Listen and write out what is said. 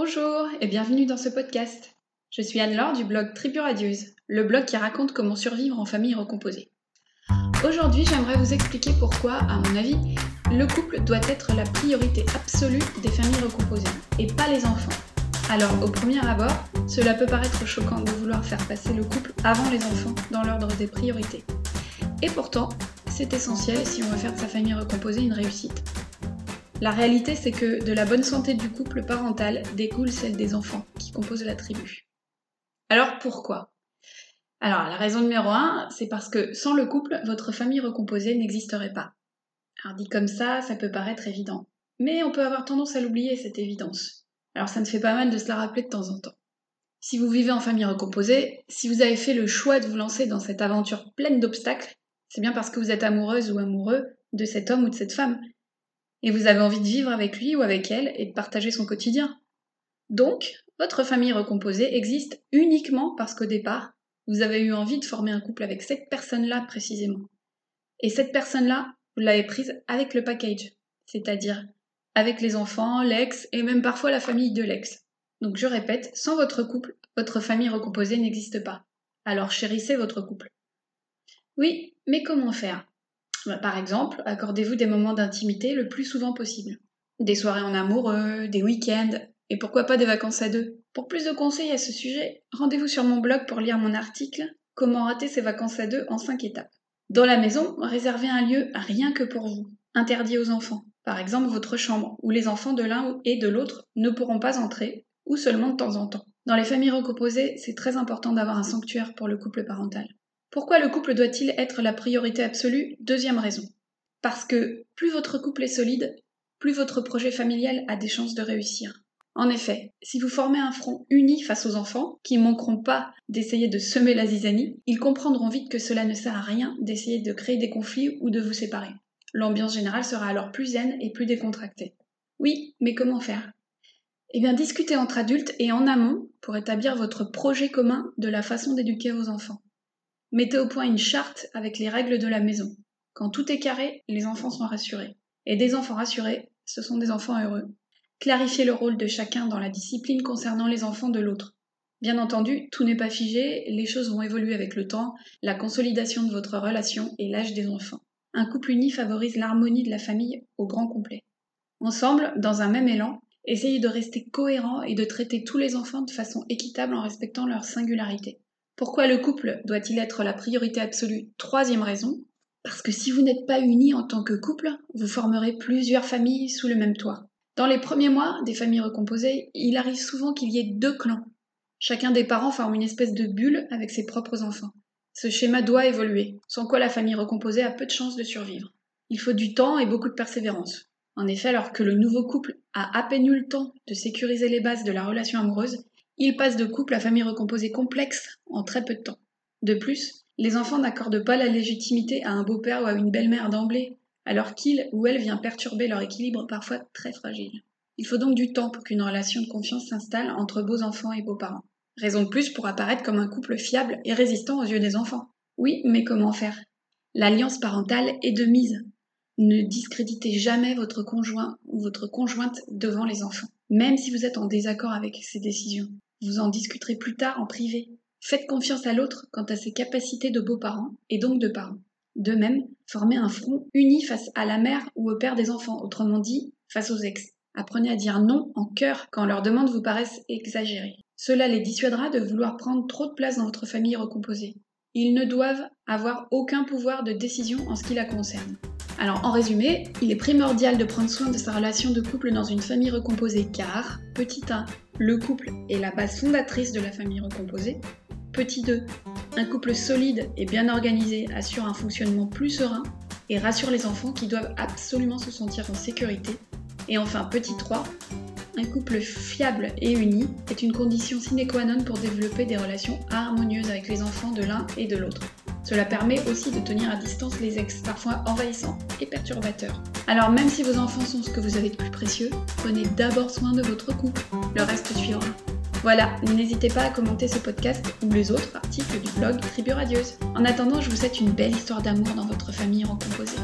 Bonjour et bienvenue dans ce podcast. Je suis Anne-Laure du blog Tribu Radieuse, le blog qui raconte comment survivre en famille recomposée. Aujourd'hui, j'aimerais vous expliquer pourquoi, à mon avis, le couple doit être la priorité absolue des familles recomposées et pas les enfants. Alors, au premier abord, cela peut paraître choquant de vouloir faire passer le couple avant les enfants dans l'ordre des priorités. Et pourtant, c'est essentiel si on veut faire de sa famille recomposée une réussite. La réalité, c'est que de la bonne santé du couple parental découle celle des enfants qui composent la tribu. Alors pourquoi? Alors la raison numéro un, c'est parce que sans le couple, votre famille recomposée n'existerait pas. Alors dit comme ça, ça peut paraître évident. Mais on peut avoir tendance à l'oublier, cette évidence. Alors ça ne fait pas mal de se la rappeler de temps en temps. Si vous vivez en famille recomposée, si vous avez fait le choix de vous lancer dans cette aventure pleine d'obstacles, c'est bien parce que vous êtes amoureuse ou amoureux de cet homme ou de cette femme et vous avez envie de vivre avec lui ou avec elle et de partager son quotidien. Donc, votre famille recomposée existe uniquement parce qu'au départ, vous avez eu envie de former un couple avec cette personne-là précisément. Et cette personne-là, vous l'avez prise avec le package, c'est-à-dire avec les enfants, l'ex et même parfois la famille de l'ex. Donc je répète, sans votre couple, votre famille recomposée n'existe pas. Alors chérissez votre couple. Oui, mais comment faire? Par exemple, accordez-vous des moments d'intimité le plus souvent possible. Des soirées en amoureux, des week-ends, et pourquoi pas des vacances à deux. Pour plus de conseils à ce sujet, rendez-vous sur mon blog pour lire mon article Comment rater ses vacances à deux en 5 étapes. Dans la maison, réservez un lieu rien que pour vous, interdit aux enfants. Par exemple, votre chambre, où les enfants de l'un et de l'autre ne pourront pas entrer, ou seulement de temps en temps. Dans les familles recomposées, c'est très important d'avoir un sanctuaire pour le couple parental. Pourquoi le couple doit-il être la priorité absolue? Deuxième raison. Parce que plus votre couple est solide, plus votre projet familial a des chances de réussir. En effet, si vous formez un front uni face aux enfants, qui ne manqueront pas d'essayer de semer la zizanie, ils comprendront vite que cela ne sert à rien d'essayer de créer des conflits ou de vous séparer. L'ambiance générale sera alors plus zen et plus décontractée. Oui, mais comment faire? Eh bien, discutez entre adultes et en amont pour établir votre projet commun de la façon d'éduquer vos enfants. Mettez au point une charte avec les règles de la maison. Quand tout est carré, les enfants sont rassurés. Et des enfants rassurés, ce sont des enfants heureux. Clarifiez le rôle de chacun dans la discipline concernant les enfants de l'autre. Bien entendu, tout n'est pas figé, les choses vont évoluer avec le temps, la consolidation de votre relation et l'âge des enfants. Un couple uni favorise l'harmonie de la famille au grand complet. Ensemble, dans un même élan, essayez de rester cohérent et de traiter tous les enfants de façon équitable en respectant leur singularité. Pourquoi le couple doit-il être la priorité absolue? Troisième raison, parce que si vous n'êtes pas unis en tant que couple, vous formerez plusieurs familles sous le même toit. Dans les premiers mois des familles recomposées, il arrive souvent qu'il y ait deux clans. Chacun des parents forme une espèce de bulle avec ses propres enfants. Ce schéma doit évoluer, sans quoi la famille recomposée a peu de chances de survivre. Il faut du temps et beaucoup de persévérance. En effet, alors que le nouveau couple a à peine eu le temps de sécuriser les bases de la relation amoureuse, il passe de couple à famille recomposée complexe en très peu de temps. De plus, les enfants n'accordent pas la légitimité à un beau-père ou à une belle-mère d'emblée, alors qu'il ou elle vient perturber leur équilibre parfois très fragile. Il faut donc du temps pour qu'une relation de confiance s'installe entre beaux enfants et beaux parents. Raison de plus pour apparaître comme un couple fiable et résistant aux yeux des enfants. Oui, mais comment faire? L'alliance parentale est de mise. Ne discréditez jamais votre conjoint ou votre conjointe devant les enfants, même si vous êtes en désaccord avec ses décisions. Vous en discuterez plus tard en privé. Faites confiance à l'autre quant à ses capacités de beaux-parents et donc de parents. De même, formez un front uni face à la mère ou au père des enfants, autrement dit, face aux ex. Apprenez à dire non en cœur quand leurs demandes vous paraissent exagérées. Cela les dissuadera de vouloir prendre trop de place dans votre famille recomposée. Ils ne doivent avoir aucun pouvoir de décision en ce qui la concerne. Alors en résumé, il est primordial de prendre soin de sa relation de couple dans une famille recomposée car, petit 1, le couple est la base fondatrice de la famille recomposée. Petit 2, un couple solide et bien organisé assure un fonctionnement plus serein et rassure les enfants qui doivent absolument se sentir en sécurité. Et enfin, petit 3, un couple fiable et uni est une condition sine qua non pour développer des relations harmonieuses avec les enfants de l'un et de l'autre. Cela permet aussi de tenir à distance les ex, parfois envahissants et perturbateurs. Alors même si vos enfants sont ce que vous avez de plus précieux, prenez d'abord soin de votre couple, le reste suivra. Voilà, n'hésitez pas à commenter ce podcast ou les autres articles du blog Tribu Radieuse. En attendant, je vous souhaite une belle histoire d'amour dans votre famille recomposée.